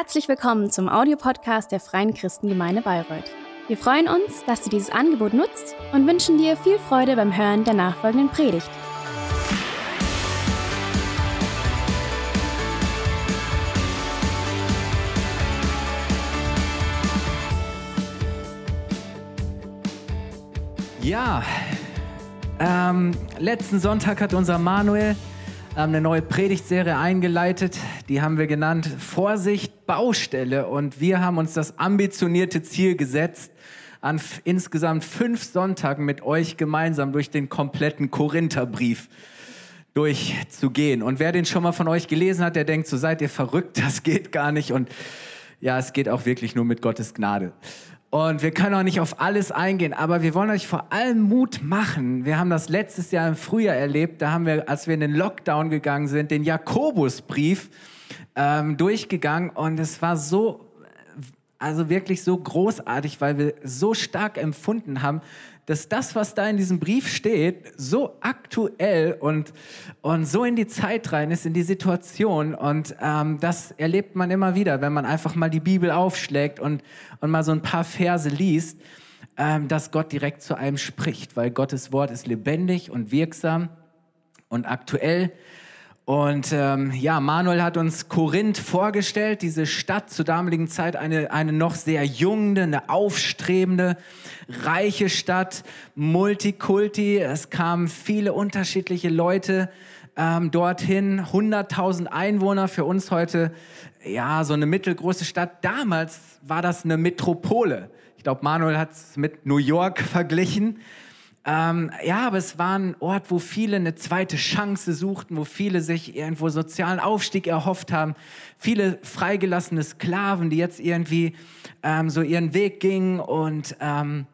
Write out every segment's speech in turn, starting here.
Herzlich willkommen zum Audiopodcast der Freien Christengemeinde Bayreuth. Wir freuen uns, dass du dieses Angebot nutzt und wünschen dir viel Freude beim Hören der nachfolgenden Predigt. Ja, ähm, letzten Sonntag hat unser Manuel ähm, eine neue Predigtserie eingeleitet. Die haben wir genannt Vorsicht Baustelle. Und wir haben uns das ambitionierte Ziel gesetzt, an insgesamt fünf Sonntagen mit euch gemeinsam durch den kompletten Korintherbrief durchzugehen. Und wer den schon mal von euch gelesen hat, der denkt, so seid ihr verrückt, das geht gar nicht. Und ja, es geht auch wirklich nur mit Gottes Gnade. Und wir können auch nicht auf alles eingehen, aber wir wollen euch vor allem Mut machen. Wir haben das letztes Jahr im Frühjahr erlebt. Da haben wir, als wir in den Lockdown gegangen sind, den Jakobusbrief ähm, durchgegangen. Und es war so, also wirklich so großartig, weil wir so stark empfunden haben, dass das, was da in diesem Brief steht, so aktuell und, und so in die Zeit rein ist, in die Situation. Und ähm, das erlebt man immer wieder, wenn man einfach mal die Bibel aufschlägt und, und mal so ein paar Verse liest, ähm, dass Gott direkt zu einem spricht, weil Gottes Wort ist lebendig und wirksam und aktuell. Und ähm, ja, Manuel hat uns Korinth vorgestellt, diese Stadt zur damaligen Zeit, eine, eine noch sehr junge, eine aufstrebende, reiche Stadt, Multikulti. Es kamen viele unterschiedliche Leute ähm, dorthin, 100.000 Einwohner, für uns heute ja so eine mittelgroße Stadt. Damals war das eine Metropole. Ich glaube, Manuel hat es mit New York verglichen. Ähm, ja, aber es war ein Ort, wo viele eine zweite Chance suchten, wo viele sich irgendwo sozialen Aufstieg erhofft haben. Viele freigelassene Sklaven, die jetzt irgendwie ähm, so ihren Weg gingen und ähm,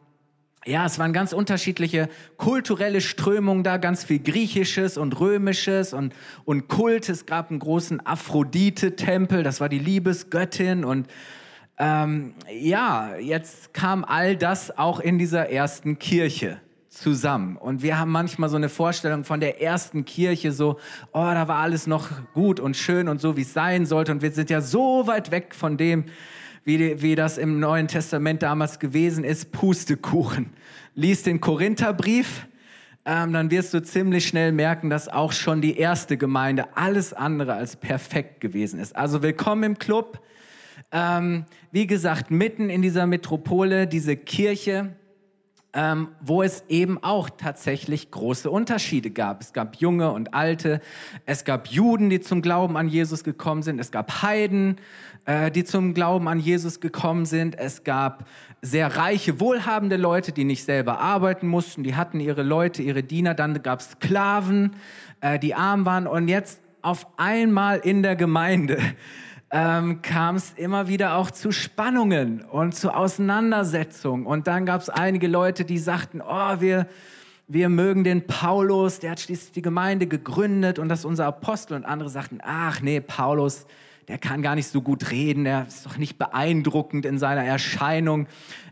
ja, es waren ganz unterschiedliche kulturelle Strömungen da, ganz viel Griechisches und Römisches und, und Kult. Es gab einen großen Aphrodite-Tempel, das war die Liebesgöttin und ähm, ja, jetzt kam all das auch in dieser ersten Kirche zusammen. Und wir haben manchmal so eine Vorstellung von der ersten Kirche, so, oh, da war alles noch gut und schön und so, wie es sein sollte. Und wir sind ja so weit weg von dem, wie, wie das im Neuen Testament damals gewesen ist, Pustekuchen. Lies den Korintherbrief, ähm, dann wirst du ziemlich schnell merken, dass auch schon die erste Gemeinde alles andere als perfekt gewesen ist. Also willkommen im Club. Ähm, wie gesagt, mitten in dieser Metropole, diese Kirche, ähm, wo es eben auch tatsächlich große Unterschiede gab. Es gab Junge und Alte, es gab Juden, die zum Glauben an Jesus gekommen sind, es gab Heiden, äh, die zum Glauben an Jesus gekommen sind, es gab sehr reiche, wohlhabende Leute, die nicht selber arbeiten mussten, die hatten ihre Leute, ihre Diener, dann gab es Sklaven, äh, die arm waren. Und jetzt auf einmal in der Gemeinde ähm, kam es immer wieder auch zu Spannungen und zu Auseinandersetzungen. Und dann gab es einige Leute, die sagten, oh, wir, wir mögen den Paulus, der hat schließlich die Gemeinde gegründet und das ist unser Apostel. Und andere sagten, ach nee, Paulus, der kann gar nicht so gut reden, der ist doch nicht beeindruckend in seiner Erscheinung.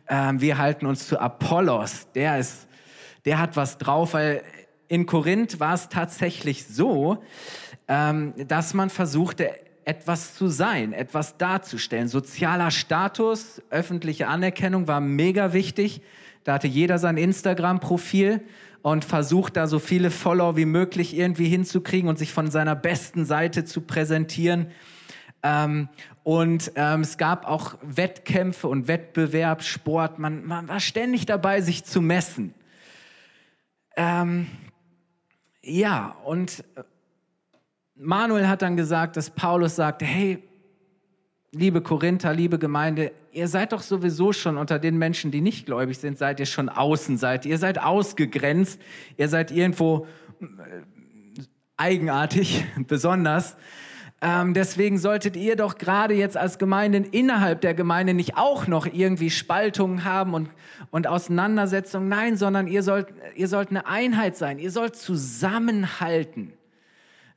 Ähm, wir halten uns zu Apollos, der ist, der hat was drauf, weil in Korinth war es tatsächlich so, ähm, dass man versuchte, etwas zu sein, etwas darzustellen. Sozialer Status, öffentliche Anerkennung war mega wichtig. Da hatte jeder sein Instagram-Profil und versucht da so viele Follower wie möglich irgendwie hinzukriegen und sich von seiner besten Seite zu präsentieren. Ähm, und ähm, es gab auch Wettkämpfe und Wettbewerb, Sport. Man, man war ständig dabei, sich zu messen. Ähm, ja, und Manuel hat dann gesagt, dass Paulus sagte, hey, liebe Korinther, liebe Gemeinde, ihr seid doch sowieso schon unter den Menschen, die nicht gläubig sind, seid ihr schon Außenseiter. Ihr seid ausgegrenzt, ihr seid irgendwo äh, eigenartig, besonders. Ähm, deswegen solltet ihr doch gerade jetzt als Gemeinde innerhalb der Gemeinde nicht auch noch irgendwie Spaltungen haben und, und Auseinandersetzungen. Nein, sondern ihr sollt, ihr sollt eine Einheit sein. Ihr sollt zusammenhalten.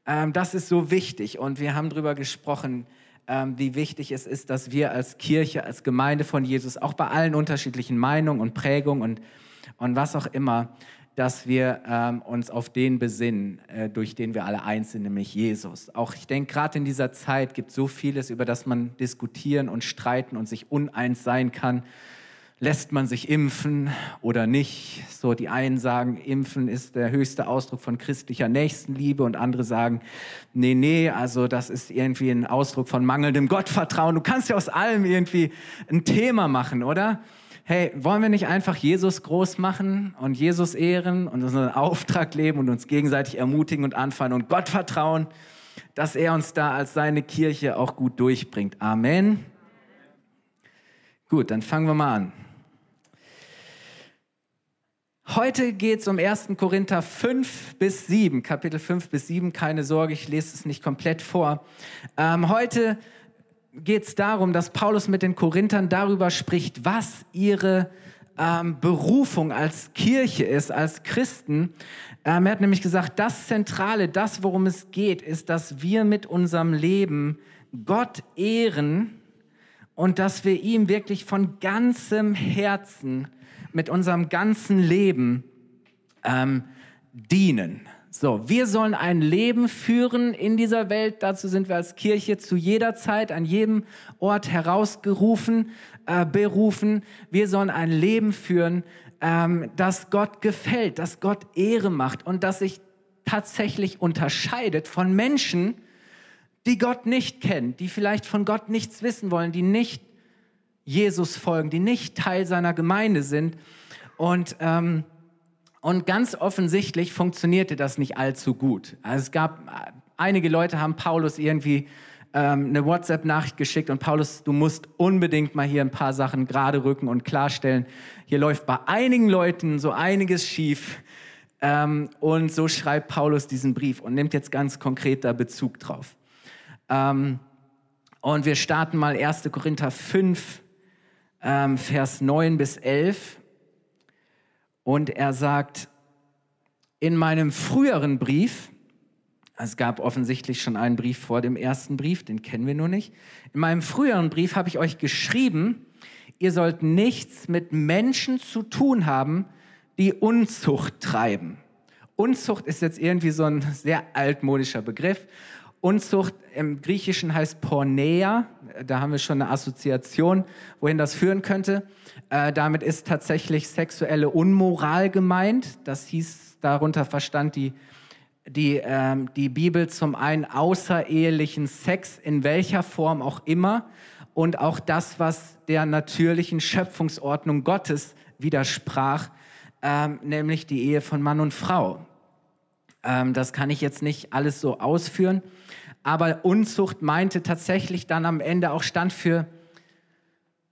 Ähm, das ist so wichtig und wir haben darüber gesprochen, ähm, wie wichtig es ist, dass wir als Kirche, als Gemeinde von Jesus, auch bei allen unterschiedlichen Meinungen und Prägungen und, und was auch immer, dass wir ähm, uns auf den besinnen, äh, durch den wir alle eins sind, nämlich Jesus. Auch ich denke, gerade in dieser Zeit gibt es so vieles, über das man diskutieren und streiten und sich uneins sein kann. Lässt man sich impfen oder nicht? So, die einen sagen, impfen ist der höchste Ausdruck von christlicher Nächstenliebe und andere sagen, nee, nee, also das ist irgendwie ein Ausdruck von mangelndem Gottvertrauen. Du kannst ja aus allem irgendwie ein Thema machen, oder? hey, wollen wir nicht einfach Jesus groß machen und Jesus ehren und unseren Auftrag leben und uns gegenseitig ermutigen und anfangen und Gott vertrauen, dass er uns da als seine Kirche auch gut durchbringt. Amen. Gut, dann fangen wir mal an. Heute geht es um 1. Korinther 5 bis 7, Kapitel 5 bis 7. Keine Sorge, ich lese es nicht komplett vor. Ähm, heute geht es darum, dass Paulus mit den Korinthern darüber spricht, was ihre ähm, Berufung als Kirche ist, als Christen. Ähm, er hat nämlich gesagt, das Zentrale, das, worum es geht, ist, dass wir mit unserem Leben Gott ehren und dass wir ihm wirklich von ganzem Herzen, mit unserem ganzen Leben ähm, dienen. So, wir sollen ein Leben führen in dieser Welt. Dazu sind wir als Kirche zu jeder Zeit, an jedem Ort herausgerufen, äh, berufen. Wir sollen ein Leben führen, ähm, das Gott gefällt, das Gott Ehre macht und das sich tatsächlich unterscheidet von Menschen, die Gott nicht kennen, die vielleicht von Gott nichts wissen wollen, die nicht Jesus folgen, die nicht Teil seiner Gemeinde sind. Und ähm, und ganz offensichtlich funktionierte das nicht allzu gut. Also es gab, einige Leute haben Paulus irgendwie ähm, eine WhatsApp-Nachricht geschickt und Paulus, du musst unbedingt mal hier ein paar Sachen gerade rücken und klarstellen. Hier läuft bei einigen Leuten so einiges schief. Ähm, und so schreibt Paulus diesen Brief und nimmt jetzt ganz konkret da Bezug drauf. Ähm, und wir starten mal 1. Korinther 5, ähm, Vers 9 bis 11. Und er sagt, in meinem früheren Brief, es gab offensichtlich schon einen Brief vor dem ersten Brief, den kennen wir nur nicht. In meinem früheren Brief habe ich euch geschrieben, ihr sollt nichts mit Menschen zu tun haben, die Unzucht treiben. Unzucht ist jetzt irgendwie so ein sehr altmodischer Begriff. Unzucht im Griechischen heißt Porneia. Da haben wir schon eine Assoziation, wohin das führen könnte. Äh, damit ist tatsächlich sexuelle Unmoral gemeint. Das hieß darunter verstand die, die, ähm, die Bibel zum einen außerehelichen Sex in welcher Form auch immer und auch das, was der natürlichen Schöpfungsordnung Gottes widersprach, ähm, nämlich die Ehe von Mann und Frau. Ähm, das kann ich jetzt nicht alles so ausführen, aber Unzucht meinte tatsächlich dann am Ende auch stand für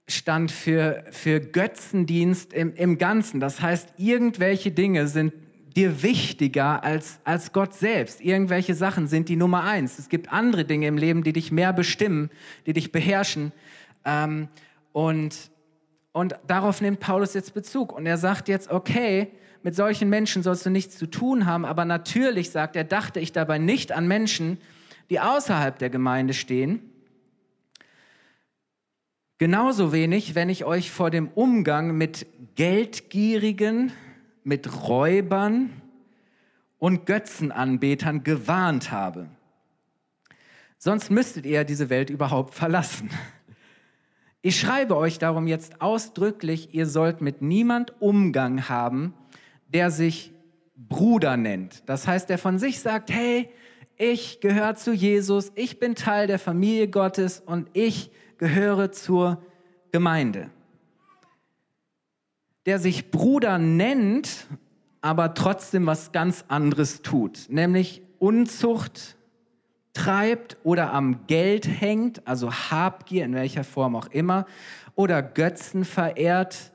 stand für, für Götzendienst im, im Ganzen. Das heißt, irgendwelche Dinge sind dir wichtiger als, als Gott selbst. Irgendwelche Sachen sind die Nummer eins. Es gibt andere Dinge im Leben, die dich mehr bestimmen, die dich beherrschen. Ähm, und, und darauf nimmt Paulus jetzt Bezug. Und er sagt jetzt, okay, mit solchen Menschen sollst du nichts zu tun haben, aber natürlich, sagt er, dachte ich dabei nicht an Menschen, die außerhalb der Gemeinde stehen, Genauso wenig, wenn ich euch vor dem Umgang mit Geldgierigen, mit Räubern und Götzenanbetern gewarnt habe. Sonst müsstet ihr diese Welt überhaupt verlassen. Ich schreibe euch darum jetzt ausdrücklich, ihr sollt mit niemand Umgang haben, der sich Bruder nennt. Das heißt, der von sich sagt, hey, ich gehöre zu Jesus, ich bin Teil der Familie Gottes und ich gehöre zur Gemeinde. Der sich Bruder nennt, aber trotzdem was ganz anderes tut, nämlich Unzucht treibt oder am Geld hängt, also Habgier in welcher Form auch immer, oder Götzen verehrt,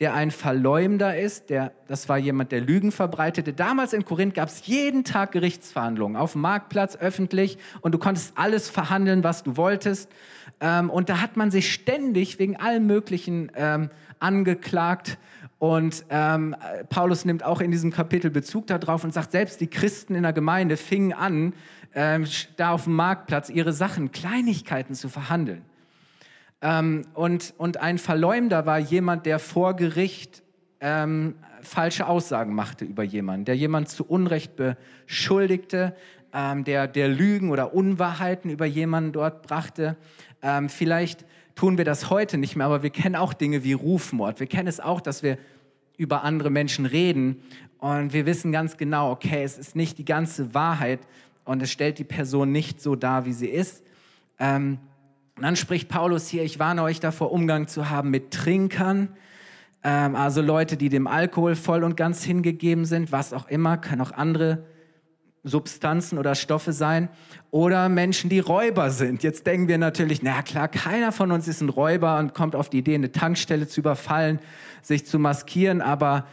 der ein Verleumder ist, der, das war jemand, der Lügen verbreitete. Damals in Korinth gab es jeden Tag Gerichtsverhandlungen auf dem Marktplatz, öffentlich, und du konntest alles verhandeln, was du wolltest. Ähm, und da hat man sich ständig wegen allem Möglichen ähm, angeklagt. Und ähm, Paulus nimmt auch in diesem Kapitel Bezug darauf und sagt, selbst die Christen in der Gemeinde fingen an, ähm, da auf dem Marktplatz ihre Sachen, Kleinigkeiten zu verhandeln. Ähm, und, und ein Verleumder war jemand, der vor Gericht ähm, falsche Aussagen machte über jemanden, der jemand zu Unrecht beschuldigte, ähm, der, der Lügen oder Unwahrheiten über jemanden dort brachte. Ähm, vielleicht tun wir das heute nicht mehr, aber wir kennen auch Dinge wie Rufmord. Wir kennen es auch, dass wir über andere Menschen reden und wir wissen ganz genau, okay, es ist nicht die ganze Wahrheit und es stellt die Person nicht so dar, wie sie ist. Und dann spricht Paulus hier, ich warne euch davor, Umgang zu haben mit Trinkern, ähm, also Leute, die dem Alkohol voll und ganz hingegeben sind, was auch immer, können auch andere Substanzen oder Stoffe sein. Oder Menschen, die Räuber sind. Jetzt denken wir natürlich, na klar, keiner von uns ist ein Räuber und kommt auf die Idee, eine Tankstelle zu überfallen, sich zu maskieren, aber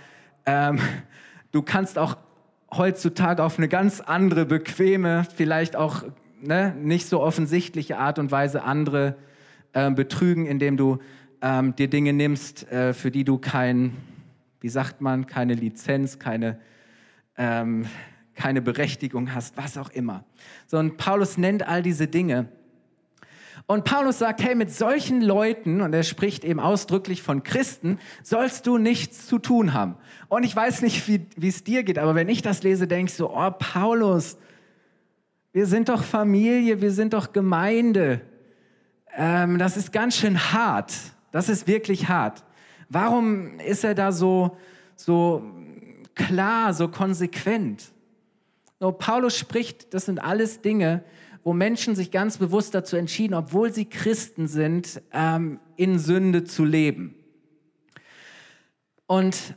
ähm, du kannst auch heutzutage auf eine ganz andere, bequeme, vielleicht auch ne, nicht so offensichtliche Art und Weise andere äh, betrügen, indem du ähm, dir Dinge nimmst, äh, für die du kein, wie sagt man, keine Lizenz, keine ähm, keine Berechtigung hast, was auch immer. So, und Paulus nennt all diese Dinge. Und Paulus sagt, hey, mit solchen Leuten, und er spricht eben ausdrücklich von Christen, sollst du nichts zu tun haben. Und ich weiß nicht, wie es dir geht, aber wenn ich das lese, denke ich so, oh, Paulus, wir sind doch Familie, wir sind doch Gemeinde. Ähm, das ist ganz schön hart. Das ist wirklich hart. Warum ist er da so, so klar, so konsequent? So, Paulus spricht, das sind alles Dinge, wo Menschen sich ganz bewusst dazu entschieden, obwohl sie Christen sind, ähm, in Sünde zu leben. Und,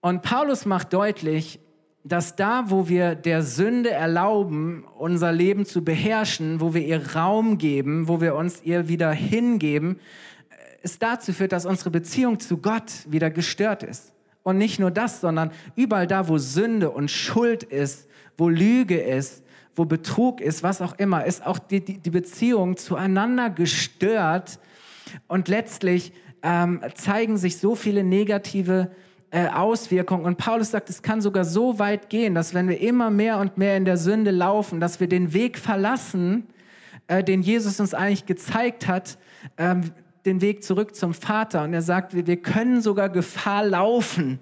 und Paulus macht deutlich, dass da, wo wir der Sünde erlauben, unser Leben zu beherrschen, wo wir ihr Raum geben, wo wir uns ihr wieder hingeben, es dazu führt, dass unsere Beziehung zu Gott wieder gestört ist. Und nicht nur das, sondern überall da, wo Sünde und Schuld ist, wo Lüge ist, wo Betrug ist, was auch immer, ist auch die, die, die Beziehung zueinander gestört. Und letztlich ähm, zeigen sich so viele negative äh, Auswirkungen. Und Paulus sagt, es kann sogar so weit gehen, dass wenn wir immer mehr und mehr in der Sünde laufen, dass wir den Weg verlassen, äh, den Jesus uns eigentlich gezeigt hat, ähm, den Weg zurück zum Vater. Und er sagt, wir, können sogar Gefahr laufen,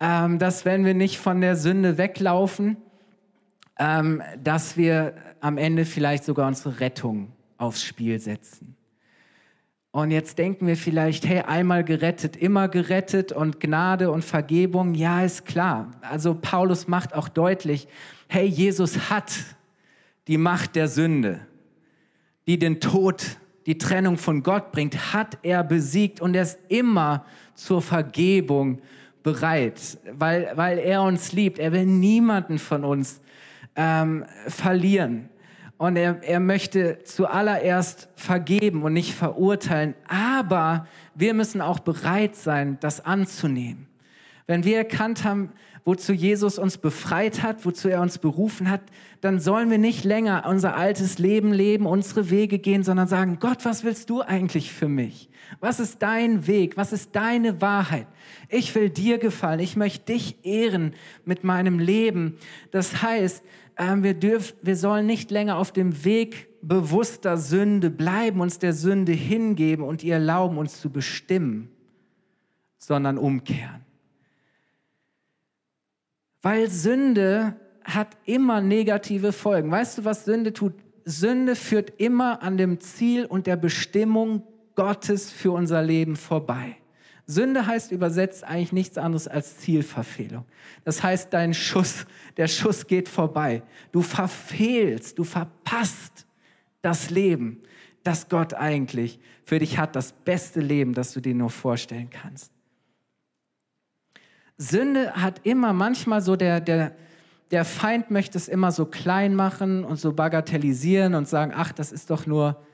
ähm, dass wenn wir nicht von der Sünde weglaufen, ähm, dass wir am Ende vielleicht sogar unsere Rettung aufs Spiel setzen. Und jetzt denken wir vielleicht, hey, einmal gerettet, immer gerettet und Gnade und Vergebung, ja, ist klar. Also Paulus macht auch deutlich, hey, Jesus hat die Macht der Sünde, die den Tod, die Trennung von Gott bringt, hat er besiegt und er ist immer zur Vergebung bereit, weil, weil er uns liebt. Er will niemanden von uns ähm, verlieren. Und er, er möchte zuallererst vergeben und nicht verurteilen. Aber wir müssen auch bereit sein, das anzunehmen. Wenn wir erkannt haben, wozu Jesus uns befreit hat, wozu er uns berufen hat, dann sollen wir nicht länger unser altes Leben leben, unsere Wege gehen, sondern sagen, Gott, was willst du eigentlich für mich? Was ist dein Weg? Was ist deine Wahrheit? Ich will dir gefallen. Ich möchte dich ehren mit meinem Leben. Das heißt, wir, dürfen, wir sollen nicht länger auf dem Weg bewusster Sünde bleiben, uns der Sünde hingeben und ihr erlauben, uns zu bestimmen, sondern umkehren. Weil Sünde hat immer negative Folgen. Weißt du, was Sünde tut? Sünde führt immer an dem Ziel und der Bestimmung Gottes für unser Leben vorbei. Sünde heißt übersetzt eigentlich nichts anderes als Zielverfehlung. Das heißt, dein Schuss, der Schuss geht vorbei. Du verfehlst, du verpasst das Leben, das Gott eigentlich für dich hat, das beste Leben, das du dir nur vorstellen kannst. Sünde hat immer manchmal so der, der, der Feind möchte es immer so klein machen und so bagatellisieren und sagen, ach, das ist doch nur,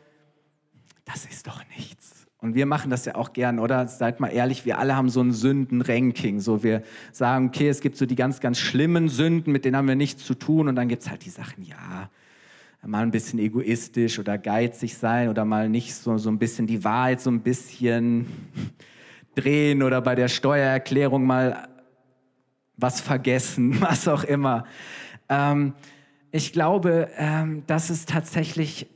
das ist doch nichts. Und wir machen das ja auch gern, oder? Seid mal ehrlich, wir alle haben so ein Sündenranking. So, wir sagen, okay, es gibt so die ganz, ganz schlimmen Sünden, mit denen haben wir nichts zu tun. Und dann gibt es halt die Sachen, ja, mal ein bisschen egoistisch oder geizig sein oder mal nicht so, so ein bisschen die Wahrheit so ein bisschen drehen oder bei der Steuererklärung mal was vergessen, was auch immer. Ähm, ich glaube, ähm, dass es tatsächlich,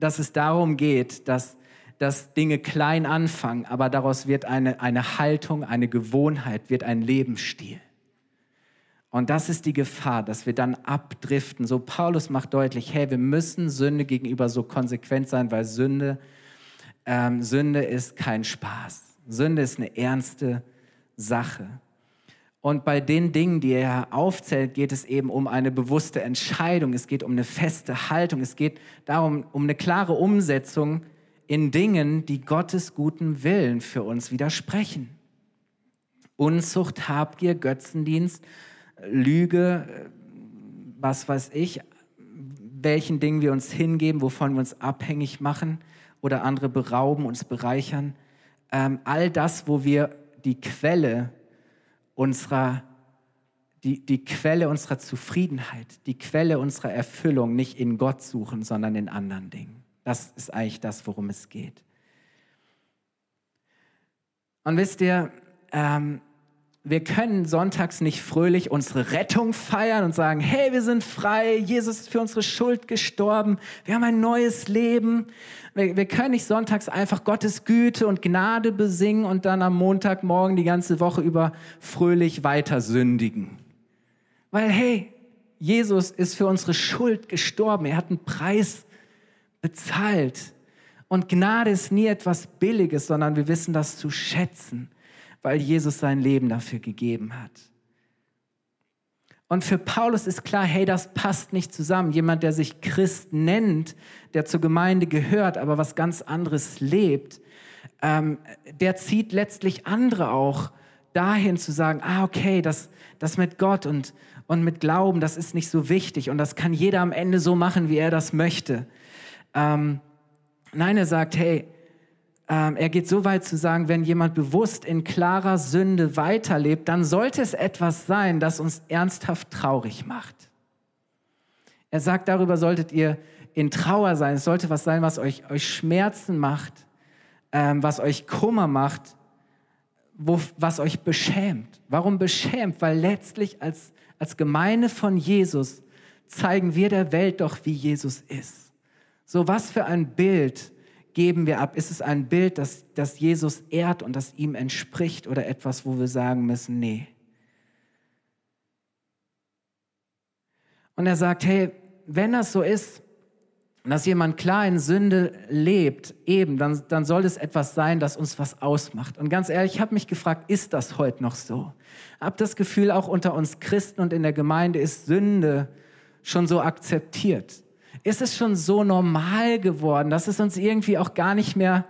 dass es darum geht, dass dass Dinge klein anfangen, aber daraus wird eine, eine Haltung, eine Gewohnheit, wird ein Lebensstil. Und das ist die Gefahr, dass wir dann abdriften. So Paulus macht deutlich, hey, wir müssen Sünde gegenüber so konsequent sein, weil Sünde, ähm, Sünde ist kein Spaß. Sünde ist eine ernste Sache. Und bei den Dingen, die er aufzählt, geht es eben um eine bewusste Entscheidung. Es geht um eine feste Haltung. Es geht darum, um eine klare Umsetzung in Dingen, die Gottes guten Willen für uns widersprechen. Unzucht, Habgier, Götzendienst, Lüge, was weiß ich, welchen Dingen wir uns hingeben, wovon wir uns abhängig machen oder andere berauben, uns bereichern. Ähm, all das, wo wir die Quelle unserer, die, die Quelle unserer Zufriedenheit, die Quelle unserer Erfüllung nicht in Gott suchen, sondern in anderen Dingen. Das ist eigentlich das, worum es geht. Und wisst ihr, ähm, wir können sonntags nicht fröhlich unsere Rettung feiern und sagen, hey, wir sind frei, Jesus ist für unsere Schuld gestorben, wir haben ein neues Leben. Wir, wir können nicht sonntags einfach Gottes Güte und Gnade besingen und dann am Montagmorgen die ganze Woche über fröhlich weiter sündigen. Weil, hey, Jesus ist für unsere Schuld gestorben, er hat einen Preis bezahlt. Und Gnade ist nie etwas Billiges, sondern wir wissen das zu schätzen weil Jesus sein Leben dafür gegeben hat. Und für Paulus ist klar, hey, das passt nicht zusammen. Jemand, der sich Christ nennt, der zur Gemeinde gehört, aber was ganz anderes lebt, ähm, der zieht letztlich andere auch dahin zu sagen, ah, okay, das, das mit Gott und, und mit Glauben, das ist nicht so wichtig und das kann jeder am Ende so machen, wie er das möchte. Ähm, nein, er sagt, hey, ähm, er geht so weit zu sagen, wenn jemand bewusst in klarer Sünde weiterlebt, dann sollte es etwas sein, das uns ernsthaft traurig macht. Er sagt, darüber solltet ihr in Trauer sein. Es sollte was sein, was euch, euch Schmerzen macht, ähm, was euch Kummer macht, wo, was euch beschämt. Warum beschämt? Weil letztlich als, als Gemeinde von Jesus zeigen wir der Welt doch, wie Jesus ist. So was für ein Bild geben wir ab? Ist es ein Bild, das, das Jesus ehrt und das ihm entspricht oder etwas, wo wir sagen müssen, nee. Und er sagt, hey, wenn das so ist, dass jemand klar in Sünde lebt, eben, dann, dann soll es etwas sein, das uns was ausmacht. Und ganz ehrlich, ich habe mich gefragt, ist das heute noch so? Habe das Gefühl, auch unter uns Christen und in der Gemeinde ist Sünde schon so akzeptiert ist es schon so normal geworden, dass es uns irgendwie auch gar nicht mehr,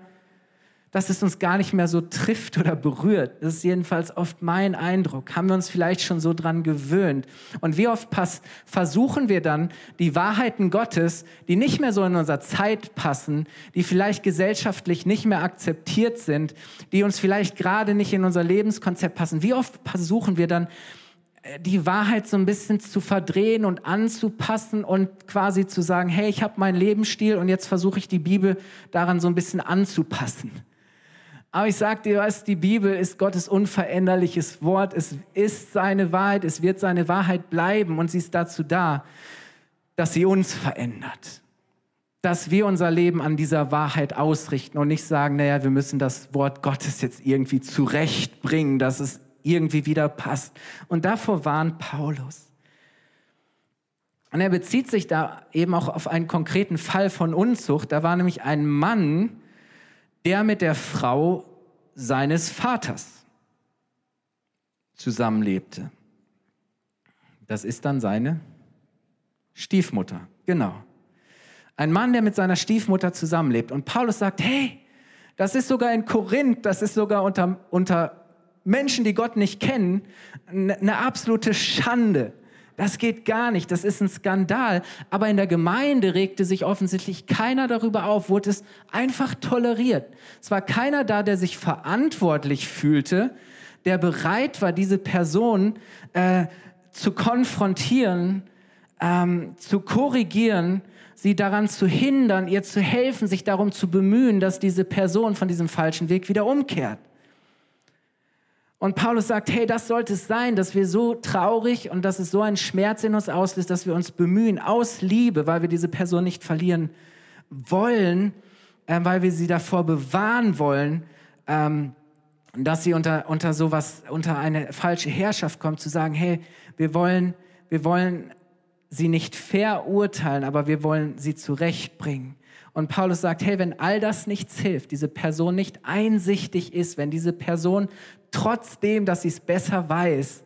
dass es uns gar nicht mehr so trifft oder berührt. Das ist jedenfalls oft mein Eindruck. Haben wir uns vielleicht schon so dran gewöhnt? Und wie oft pass versuchen wir dann, die Wahrheiten Gottes, die nicht mehr so in unserer Zeit passen, die vielleicht gesellschaftlich nicht mehr akzeptiert sind, die uns vielleicht gerade nicht in unser Lebenskonzept passen, wie oft versuchen wir dann, die Wahrheit so ein bisschen zu verdrehen und anzupassen und quasi zu sagen, hey, ich habe meinen Lebensstil und jetzt versuche ich die Bibel daran so ein bisschen anzupassen. Aber ich sage dir was, die Bibel ist Gottes unveränderliches Wort. Es ist seine Wahrheit, es wird seine Wahrheit bleiben und sie ist dazu da, dass sie uns verändert. Dass wir unser Leben an dieser Wahrheit ausrichten und nicht sagen, naja, wir müssen das Wort Gottes jetzt irgendwie zurechtbringen, dass es irgendwie wieder passt. Und davor warnt Paulus. Und er bezieht sich da eben auch auf einen konkreten Fall von Unzucht. Da war nämlich ein Mann, der mit der Frau seines Vaters zusammenlebte. Das ist dann seine Stiefmutter, genau. Ein Mann, der mit seiner Stiefmutter zusammenlebt. Und Paulus sagt, hey, das ist sogar in Korinth, das ist sogar unter, unter Menschen, die Gott nicht kennen, eine absolute Schande. Das geht gar nicht, das ist ein Skandal. Aber in der Gemeinde regte sich offensichtlich keiner darüber auf, wurde es einfach toleriert. Es war keiner da, der sich verantwortlich fühlte, der bereit war, diese Person äh, zu konfrontieren, ähm, zu korrigieren, sie daran zu hindern, ihr zu helfen, sich darum zu bemühen, dass diese Person von diesem falschen Weg wieder umkehrt. Und Paulus sagt, hey, das sollte es sein, dass wir so traurig und dass es so einen Schmerz in uns auslöst, dass wir uns bemühen, aus Liebe, weil wir diese Person nicht verlieren wollen, äh, weil wir sie davor bewahren wollen, ähm, dass sie unter, unter sowas, unter eine falsche Herrschaft kommt, zu sagen, hey, wir wollen, wir wollen sie nicht verurteilen, aber wir wollen sie zurechtbringen. Und Paulus sagt, hey, wenn all das nichts hilft, diese Person nicht einsichtig ist, wenn diese Person trotzdem, dass sie es besser weiß,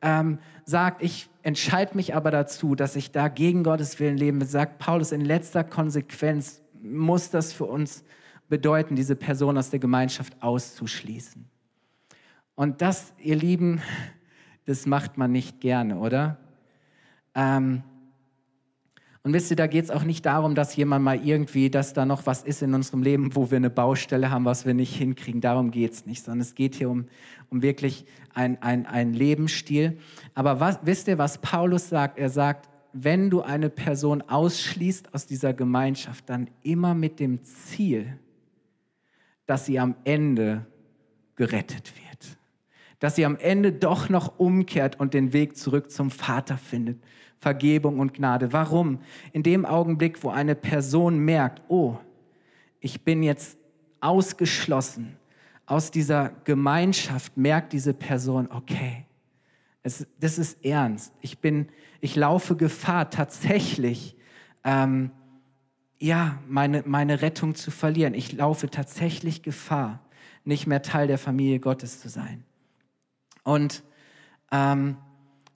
ähm, sagt, ich entscheide mich aber dazu, dass ich da gegen Gottes Willen leben will, sagt Paulus, in letzter Konsequenz muss das für uns bedeuten, diese Person aus der Gemeinschaft auszuschließen. Und das, ihr Lieben, das macht man nicht gerne, oder? Ähm, und wisst ihr, da geht es auch nicht darum, dass jemand mal irgendwie, dass da noch was ist in unserem Leben, wo wir eine Baustelle haben, was wir nicht hinkriegen. Darum geht es nicht, sondern es geht hier um, um wirklich ein, ein, ein Lebensstil. Aber was, wisst ihr, was Paulus sagt? Er sagt, wenn du eine Person ausschließt aus dieser Gemeinschaft, dann immer mit dem Ziel, dass sie am Ende gerettet wird. Dass sie am Ende doch noch umkehrt und den Weg zurück zum Vater findet. Vergebung und Gnade. Warum? In dem Augenblick, wo eine Person merkt, oh, ich bin jetzt ausgeschlossen aus dieser Gemeinschaft, merkt diese Person, okay, es, das ist ernst. Ich bin, ich laufe Gefahr, tatsächlich, ähm, ja, meine, meine Rettung zu verlieren. Ich laufe tatsächlich Gefahr, nicht mehr Teil der Familie Gottes zu sein. Und ähm,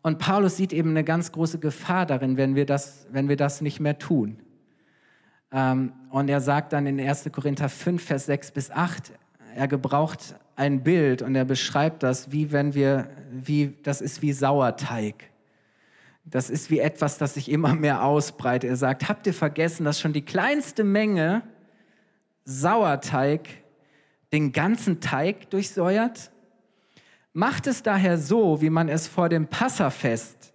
und Paulus sieht eben eine ganz große Gefahr darin, wenn wir das, wenn wir das nicht mehr tun. Ähm, und er sagt dann in 1. Korinther 5, Vers 6 bis 8, er gebraucht ein Bild und er beschreibt das, wie wenn wir, wie, das ist wie Sauerteig. Das ist wie etwas, das sich immer mehr ausbreitet. Er sagt, habt ihr vergessen, dass schon die kleinste Menge Sauerteig den ganzen Teig durchsäuert? Macht es daher so, wie man es vor dem Passafest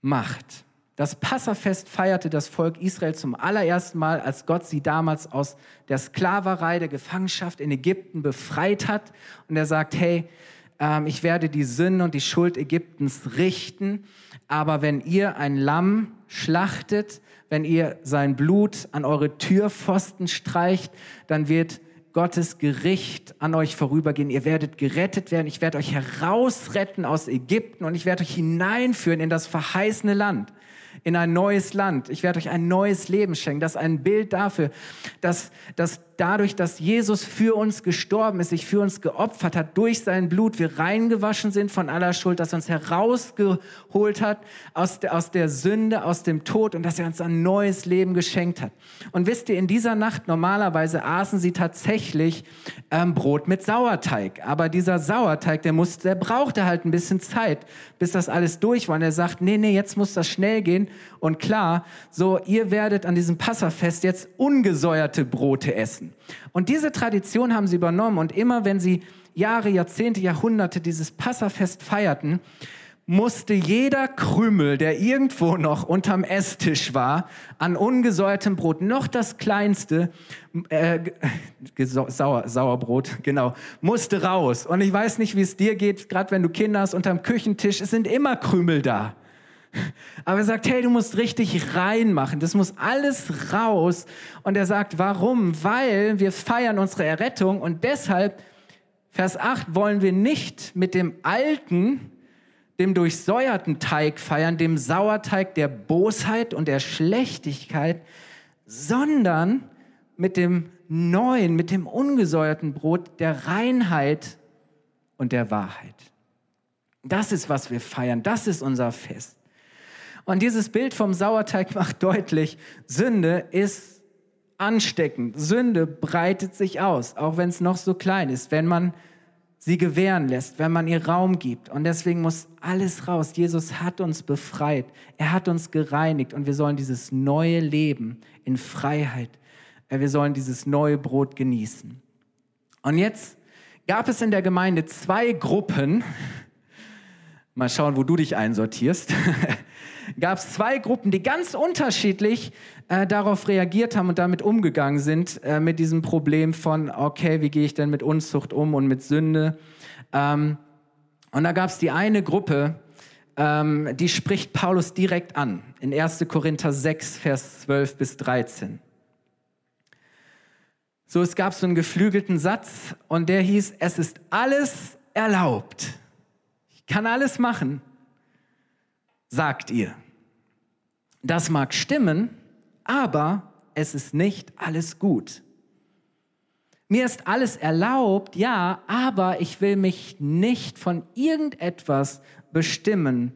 macht. Das Passafest feierte das Volk Israel zum allerersten Mal, als Gott sie damals aus der Sklaverei, der Gefangenschaft in Ägypten befreit hat. Und er sagt, hey, ähm, ich werde die Sünde und die Schuld Ägyptens richten. Aber wenn ihr ein Lamm schlachtet, wenn ihr sein Blut an eure Türpfosten streicht, dann wird Gottes Gericht an euch vorübergehen. Ihr werdet gerettet werden. Ich werde euch herausretten aus Ägypten und ich werde euch hineinführen in das verheißene Land in ein neues Land. Ich werde euch ein neues Leben schenken. Das ist ein Bild dafür, dass, dass dadurch, dass Jesus für uns gestorben ist, sich für uns geopfert hat, durch sein Blut wir reingewaschen sind von aller Schuld, dass er uns herausgeholt hat aus der, aus der Sünde, aus dem Tod und dass er uns ein neues Leben geschenkt hat. Und wisst ihr, in dieser Nacht normalerweise aßen sie tatsächlich ähm, Brot mit Sauerteig. Aber dieser Sauerteig, der, muss, der brauchte halt ein bisschen Zeit, bis das alles durch war. Und er sagt, nee, nee, jetzt muss das schnell gehen. Und klar, so, ihr werdet an diesem Passafest jetzt ungesäuerte Brote essen. Und diese Tradition haben sie übernommen. Und immer wenn sie Jahre, Jahrzehnte, Jahrhunderte dieses Passafest feierten, musste jeder Krümel, der irgendwo noch unterm Esstisch war, an ungesäuertem Brot, noch das kleinste, äh, Sauer, Sauerbrot, genau, musste raus. Und ich weiß nicht, wie es dir geht, gerade wenn du Kinder hast unterm Küchentisch, es sind immer Krümel da. Aber er sagt, hey, du musst richtig reinmachen. Das muss alles raus. Und er sagt, warum? Weil wir feiern unsere Errettung und deshalb, Vers 8, wollen wir nicht mit dem alten, dem durchsäuerten Teig feiern, dem Sauerteig der Bosheit und der Schlechtigkeit, sondern mit dem neuen, mit dem ungesäuerten Brot der Reinheit und der Wahrheit. Das ist, was wir feiern. Das ist unser Fest. Und dieses Bild vom Sauerteig macht deutlich, Sünde ist ansteckend. Sünde breitet sich aus, auch wenn es noch so klein ist, wenn man sie gewähren lässt, wenn man ihr Raum gibt. Und deswegen muss alles raus. Jesus hat uns befreit. Er hat uns gereinigt und wir sollen dieses neue Leben in Freiheit, äh, wir sollen dieses neue Brot genießen. Und jetzt gab es in der Gemeinde zwei Gruppen. Mal schauen, wo du dich einsortierst. gab es zwei Gruppen, die ganz unterschiedlich äh, darauf reagiert haben und damit umgegangen sind, äh, mit diesem Problem von, okay, wie gehe ich denn mit Unzucht um und mit Sünde. Ähm, und da gab es die eine Gruppe, ähm, die spricht Paulus direkt an in 1. Korinther 6, Vers 12 bis 13. So, es gab so einen geflügelten Satz und der hieß, es ist alles erlaubt. Ich kann alles machen, sagt ihr. Das mag stimmen, aber es ist nicht alles gut. Mir ist alles erlaubt, ja, aber ich will mich nicht von irgendetwas bestimmen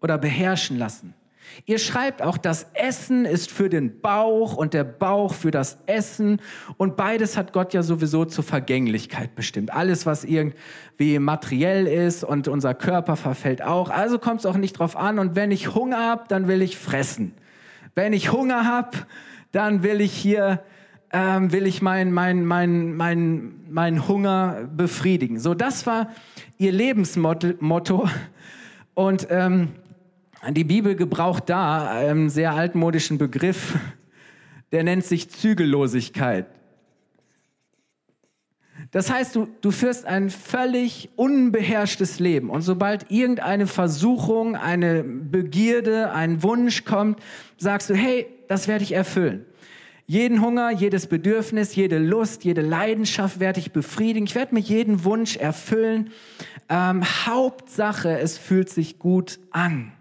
oder beherrschen lassen. Ihr schreibt auch, das Essen ist für den Bauch und der Bauch für das Essen. Und beides hat Gott ja sowieso zur Vergänglichkeit bestimmt. Alles, was irgendwie materiell ist und unser Körper verfällt auch. Also kommt es auch nicht drauf an. Und wenn ich Hunger habe, dann will ich fressen. Wenn ich Hunger habe, dann will ich hier, ähm, will ich meinen mein, mein, mein, mein Hunger befriedigen. So, das war ihr Lebensmotto. Und ähm, die Bibel gebraucht da einen sehr altmodischen Begriff, der nennt sich Zügellosigkeit. Das heißt, du, du führst ein völlig unbeherrschtes Leben. Und sobald irgendeine Versuchung, eine Begierde, ein Wunsch kommt, sagst du, hey, das werde ich erfüllen. Jeden Hunger, jedes Bedürfnis, jede Lust, jede Leidenschaft werde ich befriedigen. Ich werde mir jeden Wunsch erfüllen. Ähm, Hauptsache, es fühlt sich gut an.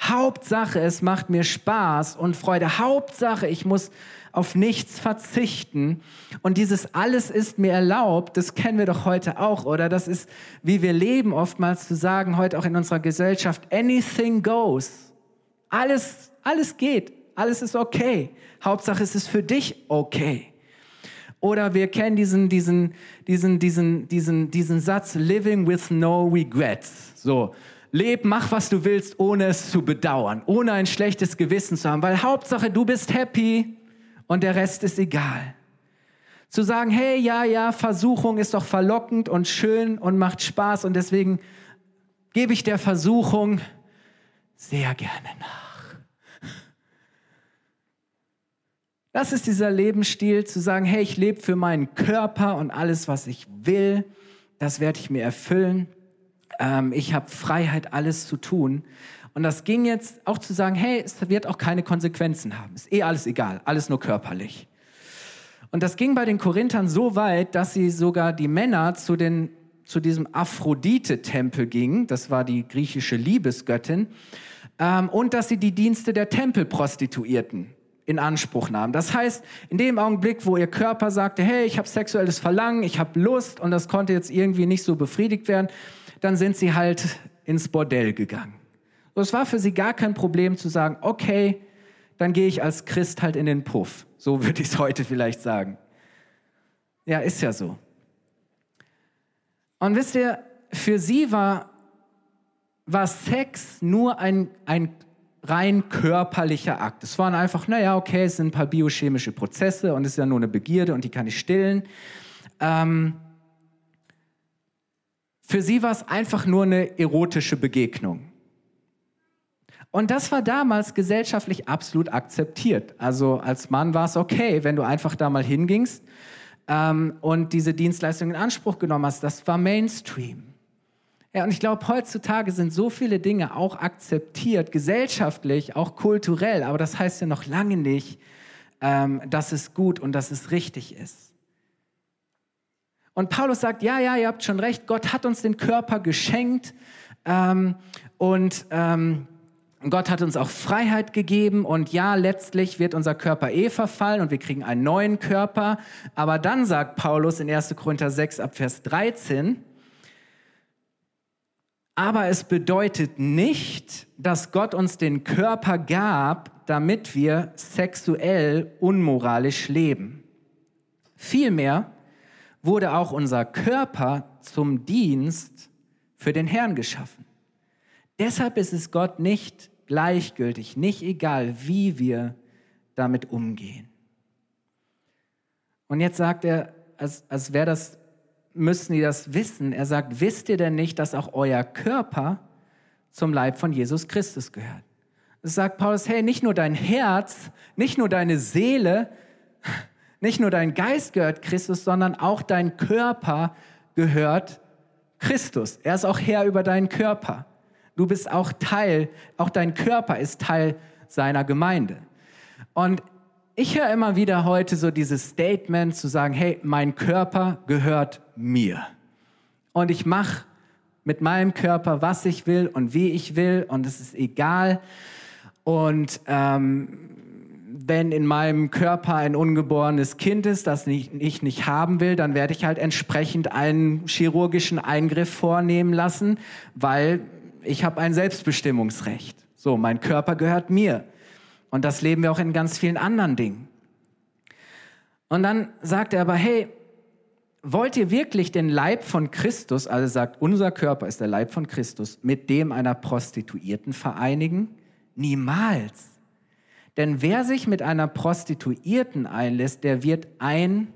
Hauptsache, es macht mir Spaß und Freude. Hauptsache, ich muss auf nichts verzichten. Und dieses alles ist mir erlaubt, das kennen wir doch heute auch, oder? Das ist, wie wir leben, oftmals zu sagen, heute auch in unserer Gesellschaft, anything goes. Alles, alles geht. Alles ist okay. Hauptsache, es ist für dich okay. Oder wir kennen diesen, diesen, diesen, diesen, diesen, diesen Satz, living with no regrets. So, leb, mach, was du willst, ohne es zu bedauern, ohne ein schlechtes Gewissen zu haben, weil Hauptsache, du bist happy und der Rest ist egal. Zu sagen, hey, ja, ja, Versuchung ist doch verlockend und schön und macht Spaß und deswegen gebe ich der Versuchung sehr gerne nach. Das ist dieser Lebensstil, zu sagen, hey, ich lebe für meinen Körper und alles, was ich will, das werde ich mir erfüllen. Ähm, ich habe Freiheit, alles zu tun. Und das ging jetzt auch zu sagen, hey, es wird auch keine Konsequenzen haben. Ist eh alles egal, alles nur körperlich. Und das ging bei den Korinthern so weit, dass sie sogar die Männer zu, den, zu diesem Aphrodite-Tempel gingen, das war die griechische Liebesgöttin, ähm, und dass sie die Dienste der Tempelprostituierten in Anspruch nahmen. Das heißt, in dem Augenblick, wo ihr Körper sagte, hey, ich habe sexuelles Verlangen, ich habe Lust und das konnte jetzt irgendwie nicht so befriedigt werden, dann sind sie halt ins Bordell gegangen. Und es war für sie gar kein Problem zu sagen, okay, dann gehe ich als Christ halt in den Puff. So würde ich es heute vielleicht sagen. Ja, ist ja so. Und wisst ihr, für sie war, war Sex nur ein, ein rein körperlicher Akt. Es waren einfach, naja, okay, es sind ein paar biochemische Prozesse und es ist ja nur eine Begierde und die kann ich stillen. Ähm, für sie war es einfach nur eine erotische Begegnung. Und das war damals gesellschaftlich absolut akzeptiert. Also als Mann war es okay, wenn du einfach da mal hingingst ähm, und diese Dienstleistung in Anspruch genommen hast. Das war Mainstream. Ja, und ich glaube, heutzutage sind so viele Dinge auch akzeptiert, gesellschaftlich, auch kulturell, aber das heißt ja noch lange nicht, ähm, dass es gut und dass es richtig ist. Und Paulus sagt, ja, ja, ihr habt schon recht, Gott hat uns den Körper geschenkt ähm, und ähm, Gott hat uns auch Freiheit gegeben und ja, letztlich wird unser Körper eh verfallen und wir kriegen einen neuen Körper. Aber dann sagt Paulus in 1. Korinther 6 ab Vers 13, aber es bedeutet nicht, dass Gott uns den Körper gab, damit wir sexuell unmoralisch leben. Vielmehr wurde auch unser Körper zum Dienst für den Herrn geschaffen. Deshalb ist es Gott nicht gleichgültig, nicht egal, wie wir damit umgehen. Und jetzt sagt er, als, als wäre das müssen die das wissen. Er sagt, wisst ihr denn nicht, dass auch euer Körper zum Leib von Jesus Christus gehört? Es sagt Paulus, hey, nicht nur dein Herz, nicht nur deine Seele, nicht nur dein Geist gehört Christus, sondern auch dein Körper gehört Christus. Er ist auch Herr über deinen Körper. Du bist auch Teil, auch dein Körper ist Teil seiner Gemeinde. Und ich höre immer wieder heute so dieses Statement zu sagen, hey, mein Körper gehört mir. Und ich mache mit meinem Körper, was ich will und wie ich will und es ist egal. Und ähm, wenn in meinem Körper ein ungeborenes Kind ist, das ich nicht haben will, dann werde ich halt entsprechend einen chirurgischen Eingriff vornehmen lassen, weil ich habe ein Selbstbestimmungsrecht. So, mein Körper gehört mir. Und das leben wir auch in ganz vielen anderen Dingen. Und dann sagt er aber, hey, wollt ihr wirklich den Leib von Christus, also sagt, unser Körper ist der Leib von Christus, mit dem einer Prostituierten vereinigen? Niemals. Denn wer sich mit einer Prostituierten einlässt, der wird ein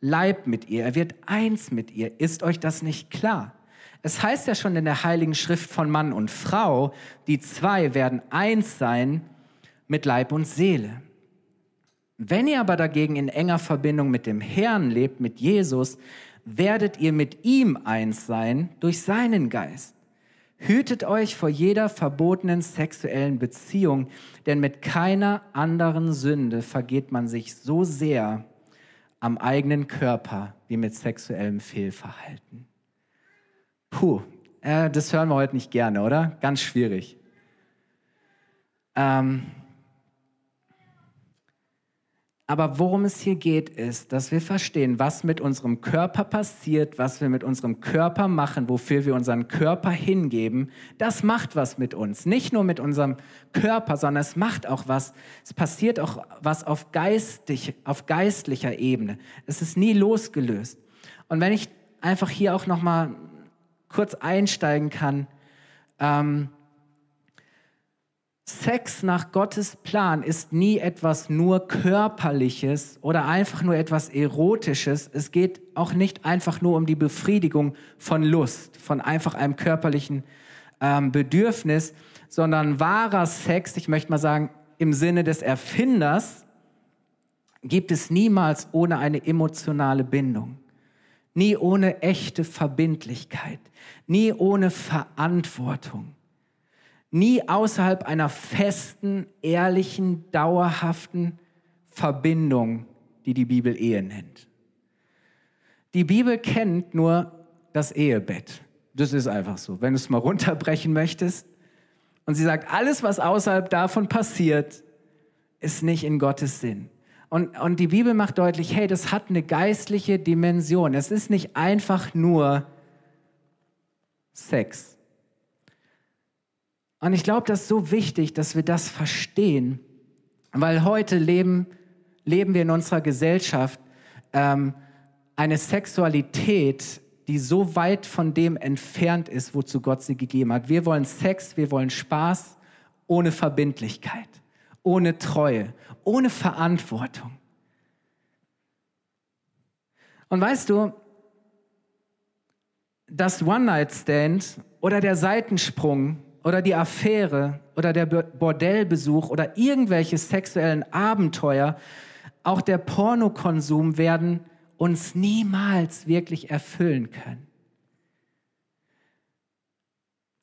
Leib mit ihr, er wird eins mit ihr. Ist euch das nicht klar? Es heißt ja schon in der Heiligen Schrift von Mann und Frau, die zwei werden eins sein mit Leib und Seele. Wenn ihr aber dagegen in enger Verbindung mit dem Herrn lebt, mit Jesus, werdet ihr mit ihm eins sein durch seinen Geist. Hütet euch vor jeder verbotenen sexuellen Beziehung, denn mit keiner anderen Sünde vergeht man sich so sehr am eigenen Körper wie mit sexuellem Fehlverhalten. Puh, äh, das hören wir heute nicht gerne, oder? Ganz schwierig. Ähm, aber worum es hier geht, ist, dass wir verstehen, was mit unserem Körper passiert, was wir mit unserem Körper machen, wofür wir unseren Körper hingeben. Das macht was mit uns. Nicht nur mit unserem Körper, sondern es macht auch was. Es passiert auch was auf, geistig, auf geistlicher Ebene. Es ist nie losgelöst. Und wenn ich einfach hier auch noch mal kurz einsteigen kann, ähm, Sex nach Gottes Plan ist nie etwas nur körperliches oder einfach nur etwas erotisches. Es geht auch nicht einfach nur um die Befriedigung von Lust, von einfach einem körperlichen ähm, Bedürfnis, sondern wahrer Sex, ich möchte mal sagen, im Sinne des Erfinders, gibt es niemals ohne eine emotionale Bindung, nie ohne echte Verbindlichkeit, nie ohne Verantwortung nie außerhalb einer festen, ehrlichen, dauerhaften Verbindung, die die Bibel Ehe nennt. Die Bibel kennt nur das Ehebett. Das ist einfach so. Wenn du es mal runterbrechen möchtest. Und sie sagt, alles, was außerhalb davon passiert, ist nicht in Gottes Sinn. Und, und die Bibel macht deutlich, hey, das hat eine geistliche Dimension. Es ist nicht einfach nur Sex. Und ich glaube, das ist so wichtig, dass wir das verstehen, weil heute leben, leben wir in unserer Gesellschaft ähm, eine Sexualität, die so weit von dem entfernt ist, wozu Gott sie gegeben hat. Wir wollen Sex, wir wollen Spaß ohne Verbindlichkeit, ohne Treue, ohne Verantwortung. Und weißt du, das One-Night-Stand oder der Seitensprung oder die Affäre oder der Bordellbesuch oder irgendwelche sexuellen Abenteuer, auch der Pornokonsum werden uns niemals wirklich erfüllen können.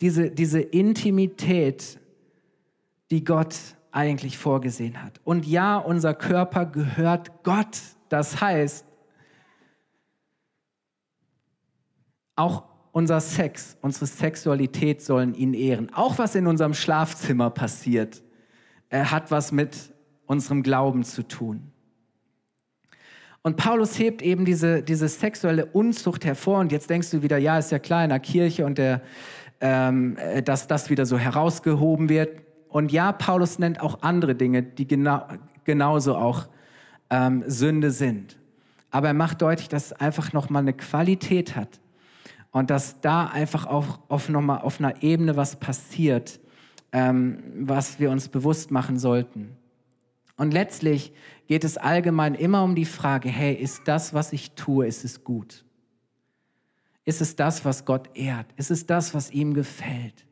Diese, diese Intimität, die Gott eigentlich vorgesehen hat. Und ja, unser Körper gehört Gott. Das heißt, auch unser Sex, unsere Sexualität sollen ihn ehren. Auch was in unserem Schlafzimmer passiert, äh, hat was mit unserem Glauben zu tun. Und Paulus hebt eben diese, diese sexuelle Unzucht hervor. Und jetzt denkst du wieder, ja, ist ja klar in der Kirche und der, ähm, äh, dass das wieder so herausgehoben wird. Und ja, Paulus nennt auch andere Dinge, die genau, genauso auch ähm, Sünde sind. Aber er macht deutlich, dass es einfach nochmal eine Qualität hat und dass da einfach auch auf, nochmal auf einer Ebene was passiert, ähm, was wir uns bewusst machen sollten. Und letztlich geht es allgemein immer um die Frage, hey, ist das, was ich tue, ist es gut? Ist es das, was Gott ehrt? Ist es das, was ihm gefällt?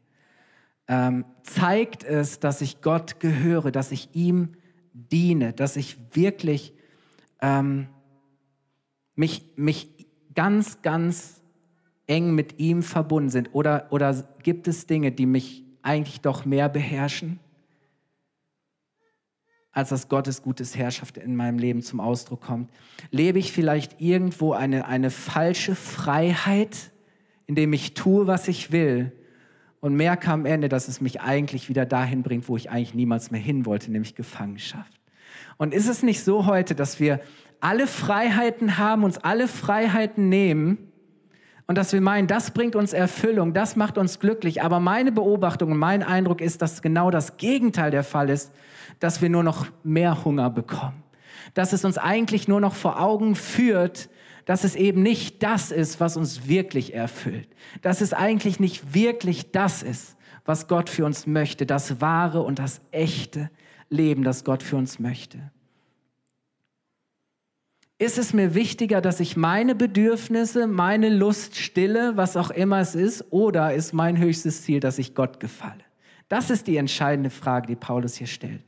Ähm, zeigt es, dass ich Gott gehöre, dass ich ihm diene, dass ich wirklich ähm, mich, mich ganz, ganz eng mit ihm verbunden sind? Oder, oder gibt es Dinge, die mich eigentlich doch mehr beherrschen, als dass Gottes gutes Herrschaft in meinem Leben zum Ausdruck kommt? Lebe ich vielleicht irgendwo eine, eine falsche Freiheit, indem ich tue, was ich will und merke am Ende, dass es mich eigentlich wieder dahin bringt, wo ich eigentlich niemals mehr hin wollte, nämlich Gefangenschaft? Und ist es nicht so heute, dass wir alle Freiheiten haben, uns alle Freiheiten nehmen und dass wir meinen, das bringt uns Erfüllung, das macht uns glücklich. Aber meine Beobachtung und mein Eindruck ist, dass genau das Gegenteil der Fall ist, dass wir nur noch mehr Hunger bekommen. Dass es uns eigentlich nur noch vor Augen führt, dass es eben nicht das ist, was uns wirklich erfüllt. Dass es eigentlich nicht wirklich das ist, was Gott für uns möchte, das wahre und das echte Leben, das Gott für uns möchte. Ist es mir wichtiger, dass ich meine Bedürfnisse, meine Lust stille, was auch immer es ist, oder ist mein höchstes Ziel, dass ich Gott gefalle? Das ist die entscheidende Frage, die Paulus hier stellt.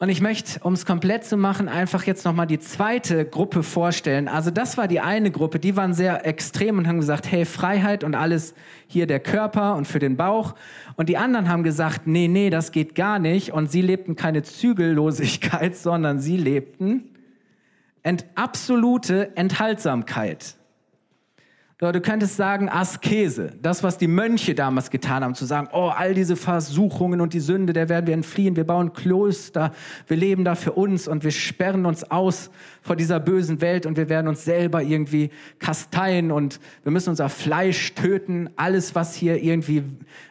Und ich möchte, um es komplett zu machen, einfach jetzt nochmal die zweite Gruppe vorstellen. Also das war die eine Gruppe, die waren sehr extrem und haben gesagt, hey, Freiheit und alles hier der Körper und für den Bauch. Und die anderen haben gesagt, nee, nee, das geht gar nicht. Und sie lebten keine Zügellosigkeit, sondern sie lebten ent absolute Enthaltsamkeit. Du könntest sagen Askese, das, was die Mönche damals getan haben, zu sagen, oh, all diese Versuchungen und die Sünde, der werden wir entfliehen, wir bauen Kloster, wir leben da für uns und wir sperren uns aus vor dieser bösen Welt und wir werden uns selber irgendwie kasteien und wir müssen unser Fleisch töten, alles, was hier irgendwie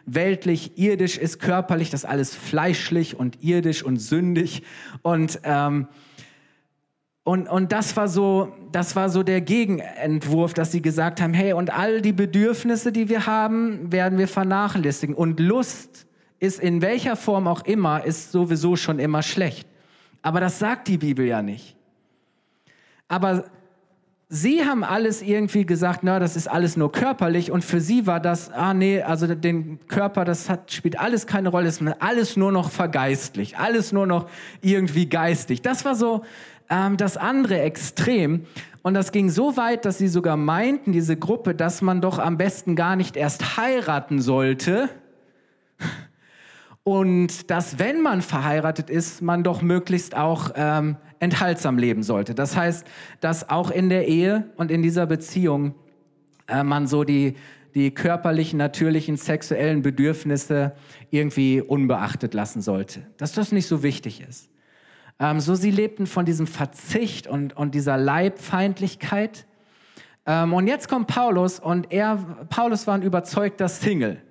weltlich, irdisch ist, körperlich, das alles fleischlich und irdisch und sündig und ähm, und, und das, war so, das war so der Gegenentwurf, dass sie gesagt haben, hey, und all die Bedürfnisse, die wir haben, werden wir vernachlässigen. Und Lust ist in welcher Form auch immer, ist sowieso schon immer schlecht. Aber das sagt die Bibel ja nicht. Aber sie haben alles irgendwie gesagt, na, das ist alles nur körperlich und für sie war das, ah nee, also den Körper, das hat, spielt alles keine Rolle, ist alles nur noch vergeistlich, alles nur noch irgendwie geistig. Das war so ähm, das andere Extrem. Und das ging so weit, dass sie sogar meinten, diese Gruppe, dass man doch am besten gar nicht erst heiraten sollte. Und dass, wenn man verheiratet ist, man doch möglichst auch ähm, enthaltsam leben sollte. Das heißt, dass auch in der Ehe und in dieser Beziehung äh, man so die, die körperlichen, natürlichen, sexuellen Bedürfnisse irgendwie unbeachtet lassen sollte. Dass das nicht so wichtig ist. Ähm, so sie lebten von diesem Verzicht und, und dieser Leibfeindlichkeit. Ähm, und jetzt kommt Paulus und er, Paulus war ein überzeugter Single.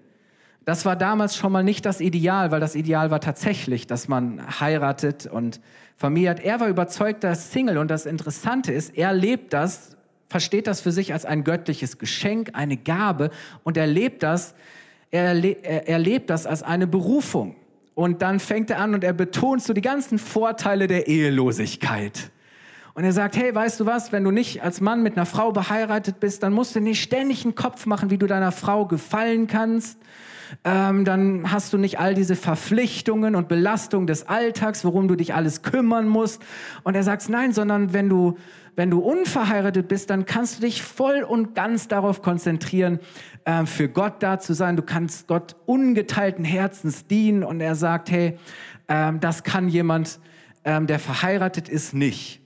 Das war damals schon mal nicht das Ideal, weil das Ideal war tatsächlich, dass man heiratet und Familie hat. Er war überzeugter Single und das Interessante ist, er lebt das, versteht das für sich als ein göttliches Geschenk, eine Gabe und er lebt das, er, er, er lebt das als eine Berufung. Und dann fängt er an und er betont so die ganzen Vorteile der Ehelosigkeit. Und er sagt, hey, weißt du was, wenn du nicht als Mann mit einer Frau beheiratet bist, dann musst du nicht ständig einen Kopf machen, wie du deiner Frau gefallen kannst. Ähm, dann hast du nicht all diese Verpflichtungen und Belastungen des Alltags, worum du dich alles kümmern musst. Und er sagt, nein, sondern wenn du wenn du unverheiratet bist, dann kannst du dich voll und ganz darauf konzentrieren, äh, für Gott da zu sein. Du kannst Gott ungeteilten Herzens dienen. Und er sagt, hey, ähm, das kann jemand, ähm, der verheiratet ist, nicht.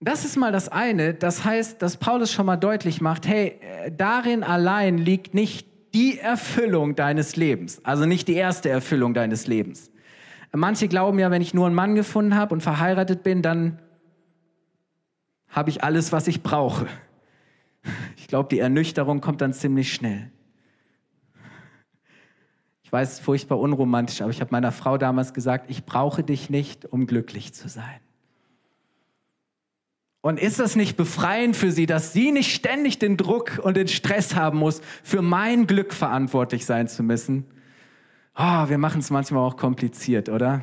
Das ist mal das eine. Das heißt, dass Paulus schon mal deutlich macht, hey, äh, darin allein liegt nicht die Erfüllung deines Lebens, also nicht die erste Erfüllung deines Lebens. Manche glauben ja, wenn ich nur einen Mann gefunden habe und verheiratet bin, dann habe ich alles, was ich brauche. Ich glaube, die Ernüchterung kommt dann ziemlich schnell. Ich weiß, furchtbar unromantisch, aber ich habe meiner Frau damals gesagt, ich brauche dich nicht, um glücklich zu sein. Und ist das nicht befreiend für sie, dass sie nicht ständig den Druck und den Stress haben muss, für mein Glück verantwortlich sein zu müssen, oh, wir machen es manchmal auch kompliziert, oder?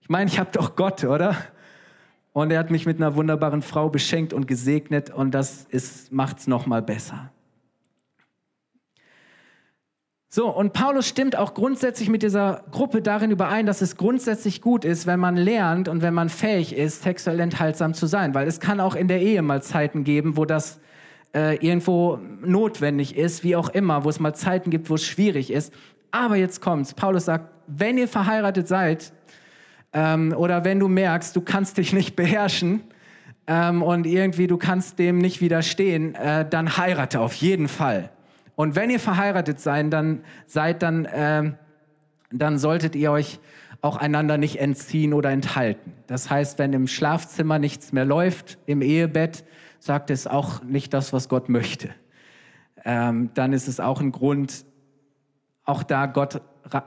Ich meine, ich habe doch Gott, oder? Und er hat mich mit einer wunderbaren Frau beschenkt und gesegnet und das macht es nochmal besser. So, und Paulus stimmt auch grundsätzlich mit dieser Gruppe darin überein, dass es grundsätzlich gut ist, wenn man lernt und wenn man fähig ist, sexuell enthaltsam zu sein. Weil es kann auch in der Ehe mal Zeiten geben, wo das äh, irgendwo notwendig ist, wie auch immer, wo es mal Zeiten gibt, wo es schwierig ist. Aber jetzt kommt's. Paulus sagt, wenn ihr verheiratet seid ähm, oder wenn du merkst, du kannst dich nicht beherrschen ähm, und irgendwie du kannst dem nicht widerstehen, äh, dann heirate auf jeden Fall. Und wenn ihr verheiratet seid, dann seid, dann, äh, dann solltet ihr euch auch einander nicht entziehen oder enthalten. Das heißt, wenn im Schlafzimmer nichts mehr läuft, im Ehebett, sagt es auch nicht das, was Gott möchte. Ähm, dann ist es auch ein Grund, auch da Gott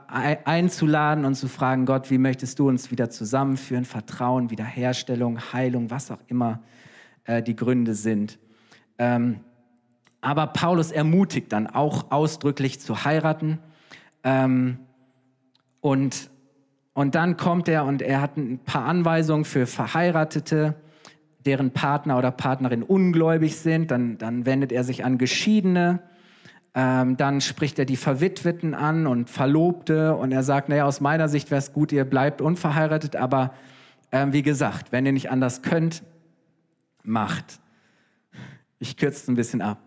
einzuladen und zu fragen, Gott, wie möchtest du uns wieder zusammenführen? Vertrauen, Wiederherstellung, Heilung, was auch immer äh, die Gründe sind. Ähm, aber Paulus ermutigt dann auch ausdrücklich zu heiraten. Ähm, und, und dann kommt er und er hat ein paar Anweisungen für Verheiratete, deren Partner oder Partnerin ungläubig sind. Dann, dann wendet er sich an Geschiedene. Ähm, dann spricht er die Verwitweten an und Verlobte. Und er sagt, naja, aus meiner Sicht wäre es gut, ihr bleibt unverheiratet. Aber ähm, wie gesagt, wenn ihr nicht anders könnt, macht. Ich kürze es ein bisschen ab.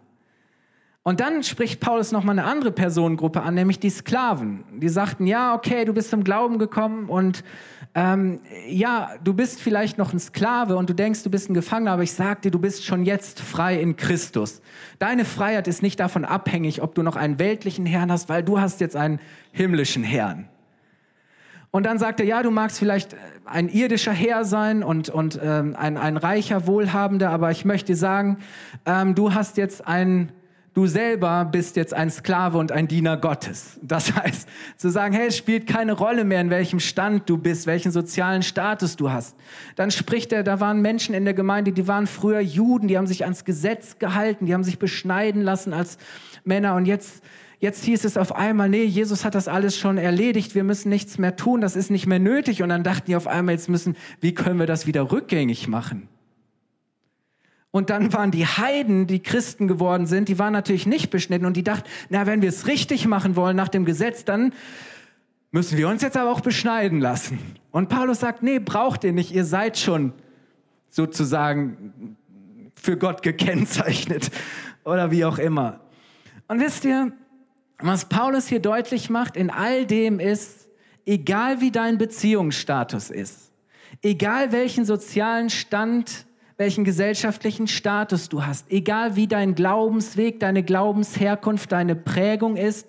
Und dann spricht Paulus nochmal eine andere Personengruppe an, nämlich die Sklaven. Die sagten, ja, okay, du bist zum Glauben gekommen und ähm, ja, du bist vielleicht noch ein Sklave und du denkst, du bist ein Gefangener, aber ich sag dir, du bist schon jetzt frei in Christus. Deine Freiheit ist nicht davon abhängig, ob du noch einen weltlichen Herrn hast, weil du hast jetzt einen himmlischen Herrn. Und dann sagt er, ja, du magst vielleicht ein irdischer Herr sein und, und ähm, ein, ein reicher, wohlhabender, aber ich möchte sagen, ähm, du hast jetzt einen du selber bist jetzt ein Sklave und ein Diener Gottes. Das heißt, zu sagen, hey, es spielt keine Rolle mehr, in welchem Stand du bist, welchen sozialen Status du hast. Dann spricht er, da waren Menschen in der Gemeinde, die waren früher Juden, die haben sich ans Gesetz gehalten, die haben sich beschneiden lassen als Männer und jetzt Jetzt hieß es auf einmal, nee, Jesus hat das alles schon erledigt, wir müssen nichts mehr tun, das ist nicht mehr nötig. Und dann dachten die auf einmal, jetzt müssen, wie können wir das wieder rückgängig machen? Und dann waren die Heiden, die Christen geworden sind, die waren natürlich nicht beschnitten und die dachten, na, wenn wir es richtig machen wollen nach dem Gesetz, dann müssen wir uns jetzt aber auch beschneiden lassen. Und Paulus sagt, nee, braucht ihr nicht, ihr seid schon sozusagen für Gott gekennzeichnet oder wie auch immer. Und wisst ihr, was Paulus hier deutlich macht in all dem ist, egal wie dein Beziehungsstatus ist, egal welchen sozialen Stand welchen gesellschaftlichen Status du hast, egal wie dein Glaubensweg, deine Glaubensherkunft, deine Prägung ist.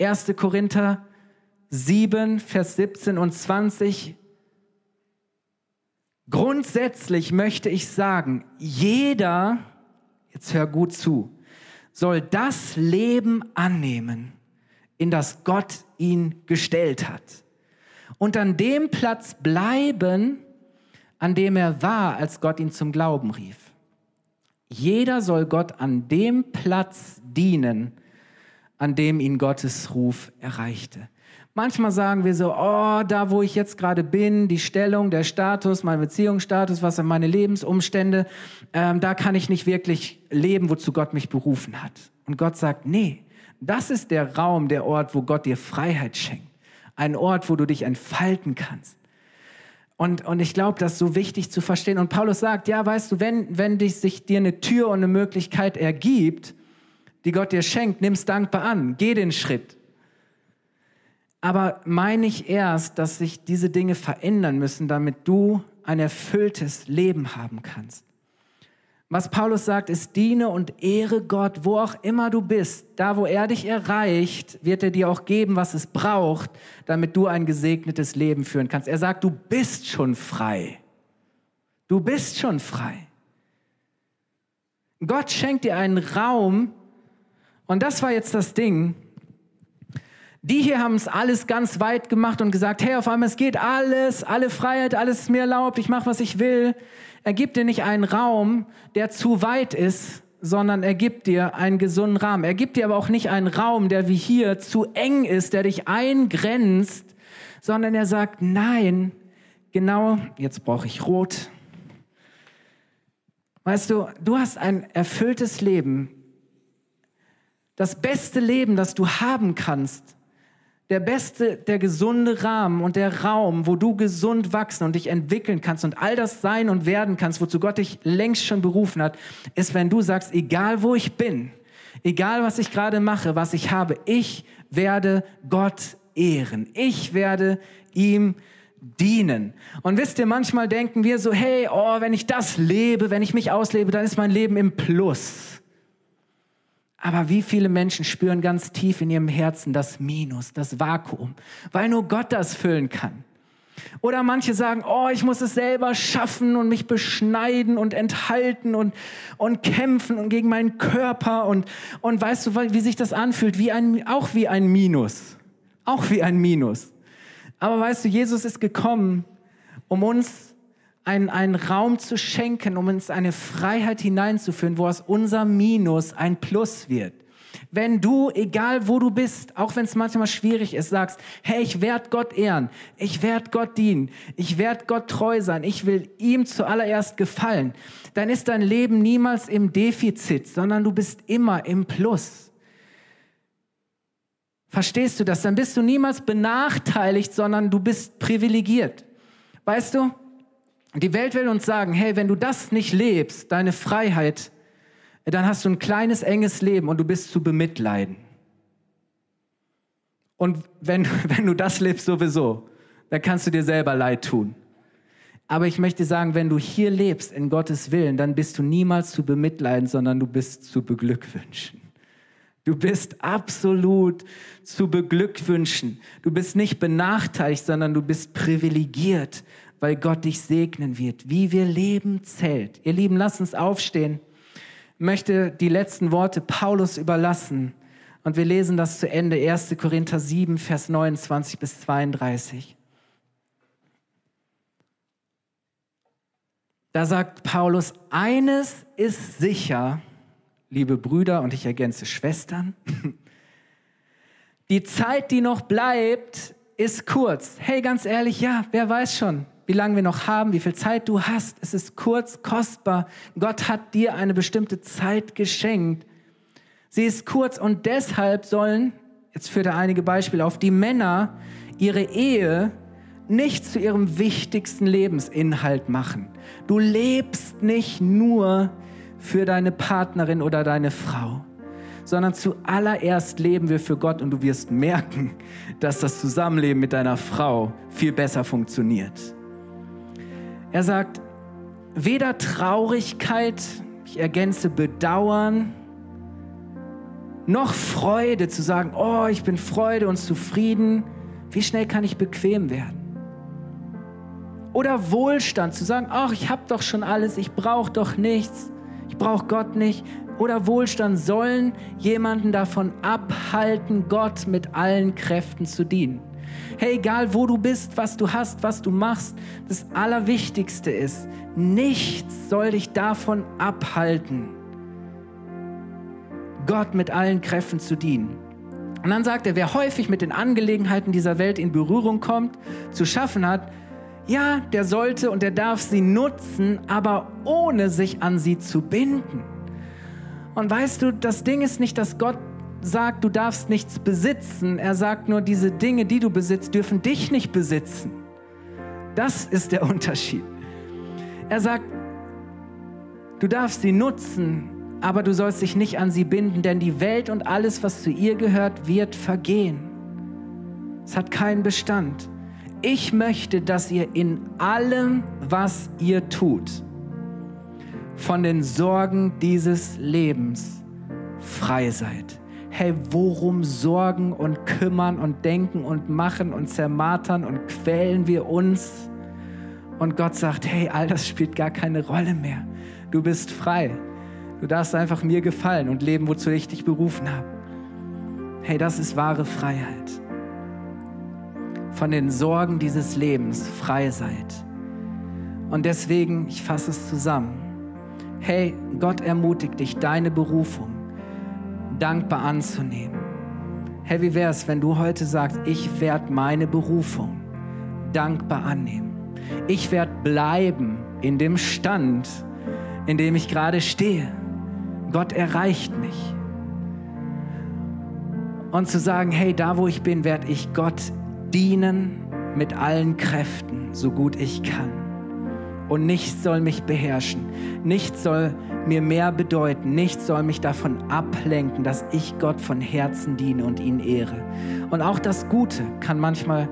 1. Korinther 7, Vers 17 und 20. Grundsätzlich möchte ich sagen, jeder, jetzt hör gut zu, soll das Leben annehmen, in das Gott ihn gestellt hat. Und an dem Platz bleiben, an dem er war, als Gott ihn zum Glauben rief. Jeder soll Gott an dem Platz dienen, an dem ihn Gottes Ruf erreichte. Manchmal sagen wir so, oh, da wo ich jetzt gerade bin, die Stellung, der Status, mein Beziehungsstatus, was sind meine Lebensumstände, ähm, da kann ich nicht wirklich leben, wozu Gott mich berufen hat. Und Gott sagt, nee, das ist der Raum, der Ort, wo Gott dir Freiheit schenkt. Ein Ort, wo du dich entfalten kannst. Und, und ich glaube, das ist so wichtig zu verstehen. Und Paulus sagt, ja, weißt du, wenn, wenn dich, sich dir eine Tür und eine Möglichkeit ergibt, die Gott dir schenkt, nimm es dankbar an, geh den Schritt. Aber meine ich erst, dass sich diese Dinge verändern müssen, damit du ein erfülltes Leben haben kannst. Was Paulus sagt, ist, diene und ehre Gott, wo auch immer du bist. Da, wo er dich erreicht, wird er dir auch geben, was es braucht, damit du ein gesegnetes Leben führen kannst. Er sagt, du bist schon frei. Du bist schon frei. Gott schenkt dir einen Raum, und das war jetzt das Ding. Die hier haben es alles ganz weit gemacht und gesagt, hey, auf einmal es geht alles, alle Freiheit, alles ist mir erlaubt, ich mache, was ich will. Er gibt dir nicht einen Raum, der zu weit ist, sondern er gibt dir einen gesunden Rahmen. Er gibt dir aber auch nicht einen Raum, der wie hier zu eng ist, der dich eingrenzt, sondern er sagt, nein, genau, jetzt brauche ich rot. Weißt du, du hast ein erfülltes Leben, Das beste Leben, das du haben kannst, der beste, der gesunde Rahmen und der Raum, wo du gesund wachsen und dich entwickeln kannst und all das sein und werden kannst, wozu Gott dich längst schon berufen hat, ist, wenn du sagst, egal wo ich bin, egal was ich gerade mache, was ich habe, ich werde Gott ehren. Ich werde ihm dienen. Und wisst ihr, manchmal denken wir so, hey, oh, wenn ich das lebe, wenn ich mich auslebe, dann ist mein Leben im Plus. Aber wie viele Menschen spüren ganz tief in ihrem Herzen das Minus, das Vakuum, weil nur Gott das füllen kann. Oder manche sagen, oh, ich muss es selber schaffen und mich beschneiden und enthalten und, und kämpfen und gegen meinen Körper und, und weißt du, wie sich das anfühlt? Wie ein, auch wie ein Minus. Auch wie ein Minus. Aber weißt du, Jesus ist gekommen, um uns einen, einen Raum zu schenken, um uns eine Freiheit hineinzuführen, wo aus unserem Minus ein Plus wird. Wenn du, egal wo du bist, auch wenn es manchmal schwierig ist, sagst, hey, ich werde Gott ehren, ich werde Gott dienen, ich werde Gott treu sein, ich will ihm zuallererst gefallen, dann ist dein Leben niemals im Defizit, sondern du bist immer im Plus. Verstehst du das? Dann bist du niemals benachteiligt, sondern du bist privilegiert. Weißt du? Die Welt will uns sagen, hey, wenn du das nicht lebst, deine Freiheit, dann hast du ein kleines, enges Leben und du bist zu bemitleiden. Und wenn, wenn du das lebst sowieso, dann kannst du dir selber leid tun. Aber ich möchte sagen, wenn du hier lebst in Gottes Willen, dann bist du niemals zu bemitleiden, sondern du bist zu beglückwünschen. Du bist absolut zu beglückwünschen. Du bist nicht benachteiligt, sondern du bist privilegiert, weil Gott dich segnen wird. Wie wir leben zählt. Ihr Lieben, lasst uns aufstehen. Ich möchte die letzten Worte Paulus überlassen. Und wir lesen das zu Ende. 1. Korinther 7, Vers 29 bis 32. Da sagt Paulus, eines ist sicher, liebe Brüder und ich ergänze Schwestern, die Zeit, die noch bleibt, ist kurz. Hey, ganz ehrlich, ja, wer weiß schon, wie lange wir noch haben, wie viel Zeit du hast. Es ist kurz, kostbar. Gott hat dir eine bestimmte Zeit geschenkt. Sie ist kurz und deshalb sollen, jetzt führt er einige Beispiele auf, die Männer ihre Ehe nicht zu ihrem wichtigsten Lebensinhalt machen. Du lebst nicht nur für deine Partnerin oder deine Frau, sondern zuallererst leben wir für Gott und du wirst merken, dass das Zusammenleben mit deiner Frau viel besser funktioniert. Er sagt, weder Traurigkeit, ich ergänze Bedauern, noch Freude zu sagen, oh, ich bin Freude und zufrieden. Wie schnell kann ich bequem werden? Oder Wohlstand zu sagen, ach, ich habe doch schon alles, ich brauche doch nichts ich brauche Gott nicht. Oder Wohlstand sollen jemanden davon abhalten, Gott mit allen Kräften zu dienen. Hey, egal wo du bist, was du hast, was du machst, das Allerwichtigste ist, nichts soll dich davon abhalten, Gott mit allen Kräften zu dienen. Und dann sagt er, wer häufig mit den Angelegenheiten dieser Welt in Berührung kommt, zu schaffen hat, ja, der sollte und der darf sie nutzen, aber ohne sich an sie zu binden. Und weißt du, das Ding ist nicht, dass Gott sagt, du darfst nichts besitzen. Er sagt nur, diese Dinge, die du besitzt, dürfen dich nicht besitzen. Das ist der Unterschied. Er sagt, du darfst sie nutzen, aber du sollst dich nicht an sie binden, denn die Welt und alles, was zu ihr gehört, wird vergehen. Es hat keinen Bestand ich möchte, dass ihr in allem, was ihr tut, von den Sorgen dieses Lebens frei seid. Hey, worum sorgen und kümmern und denken und machen und zermartern und quälen wir uns? Und Gott sagt, hey, all das spielt gar keine Rolle mehr. Du bist frei. Du darfst einfach mir gefallen und leben, wozu ich dich berufen habe. Hey, das ist wahre Freiheit von den Sorgen dieses Lebens frei seid. Und deswegen, ich fasse es zusammen. Hey, Gott ermutigt dich, deine Berufung dankbar anzunehmen. Hey, wie wäre es, wenn du heute sagst, ich werde meine Berufung dankbar annehmen. Ich werde bleiben in dem Stand, in dem ich gerade stehe. Gott erreicht mich. und zu sagen, hey, da wo ich bin, werde ich Gott dienen mit allen Kräften, so gut ich kann. Und nichts soll mich beherrschen. Nichts soll mir mehr bedeuten. Nichts soll mich davon ablenken, dass ich Gott von Herzen diene und ihn ehre. Und auch das Gute kann manchmal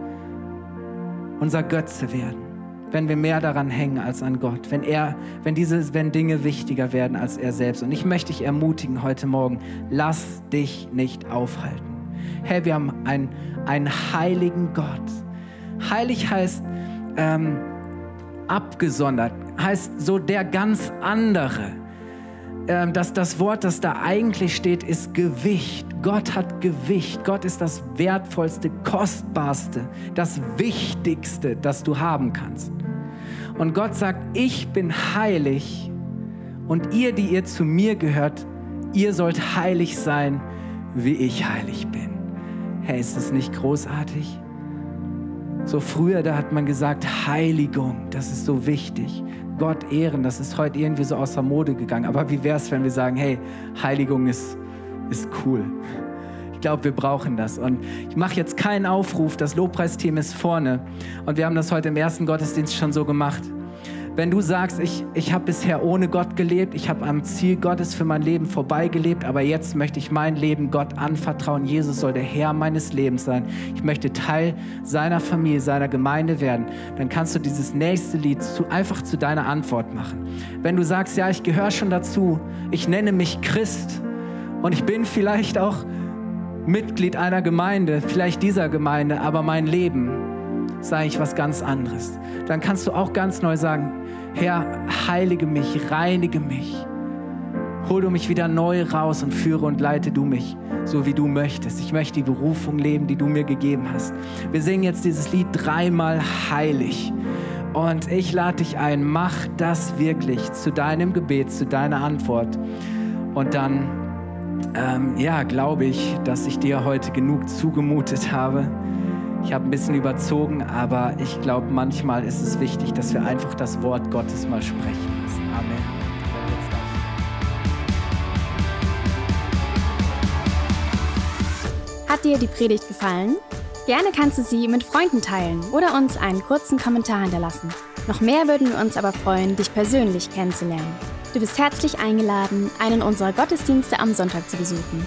unser Götze werden, wenn wir mehr daran hängen als an Gott, wenn er, wenn diese, wenn Dinge wichtiger werden als er selbst. Und ich möchte dich ermutigen heute Morgen, lass dich nicht aufhalten. Hey, wir haben einen, einen heiligen Gott. Heilig heißt ähm, abgesondert, heißt so der ganz andere. Ähm, dass das Wort, das da eigentlich steht, ist Gewicht. Gott hat Gewicht. Gott ist das wertvollste, kostbarste, das Wichtigste, das du haben kannst. Und Gott sagt, ich bin heilig und ihr, die ihr zu mir gehört, ihr sollt heilig sein, wie ich heilig bin. Hey, ist das nicht großartig? So früher, da hat man gesagt, Heiligung, das ist so wichtig. Gott ehren, das ist heute irgendwie so aus der Mode gegangen. Aber wie wäre es, wenn wir sagen, hey, Heiligung ist, ist cool. Ich glaube, wir brauchen das. Und ich mache jetzt keinen Aufruf, das Lobpreisteam ist vorne. Und wir haben das heute im ersten Gottesdienst schon so gemacht. Wenn du sagst, ich, ich habe bisher ohne Gott gelebt, ich habe am Ziel Gottes für mein Leben vorbeigelebt, aber jetzt möchte ich mein Leben Gott anvertrauen. Jesus soll der Herr meines Lebens sein. Ich möchte Teil seiner Familie, seiner Gemeinde werden. Dann kannst du dieses nächste Lied zu, einfach zu deiner Antwort machen. Wenn du sagst, ja, ich gehöre schon dazu, ich nenne mich Christ und ich bin vielleicht auch Mitglied einer Gemeinde, vielleicht dieser Gemeinde, aber mein Leben ist eigentlich was ganz anderes. Dann kannst du auch ganz neu sagen, Herr, heilige mich, reinige mich. Hol du mich wieder neu raus und führe und leite du mich, so wie du möchtest. Ich möchte die Berufung leben, die du mir gegeben hast. Wir singen jetzt dieses Lied dreimal heilig. Und ich lade dich ein, mach das wirklich zu deinem Gebet, zu deiner Antwort. Und dann, ähm, ja, glaube ich, dass ich dir heute genug zugemutet habe. Ich habe ein bisschen überzogen, aber ich glaube, manchmal ist es wichtig, dass wir einfach das Wort Gottes mal sprechen lassen. Amen. Hat dir die Predigt gefallen? Gerne kannst du sie mit Freunden teilen oder uns einen kurzen Kommentar hinterlassen. Noch mehr würden wir uns aber freuen, dich persönlich kennenzulernen. Du bist herzlich eingeladen, einen unserer Gottesdienste am Sonntag zu besuchen.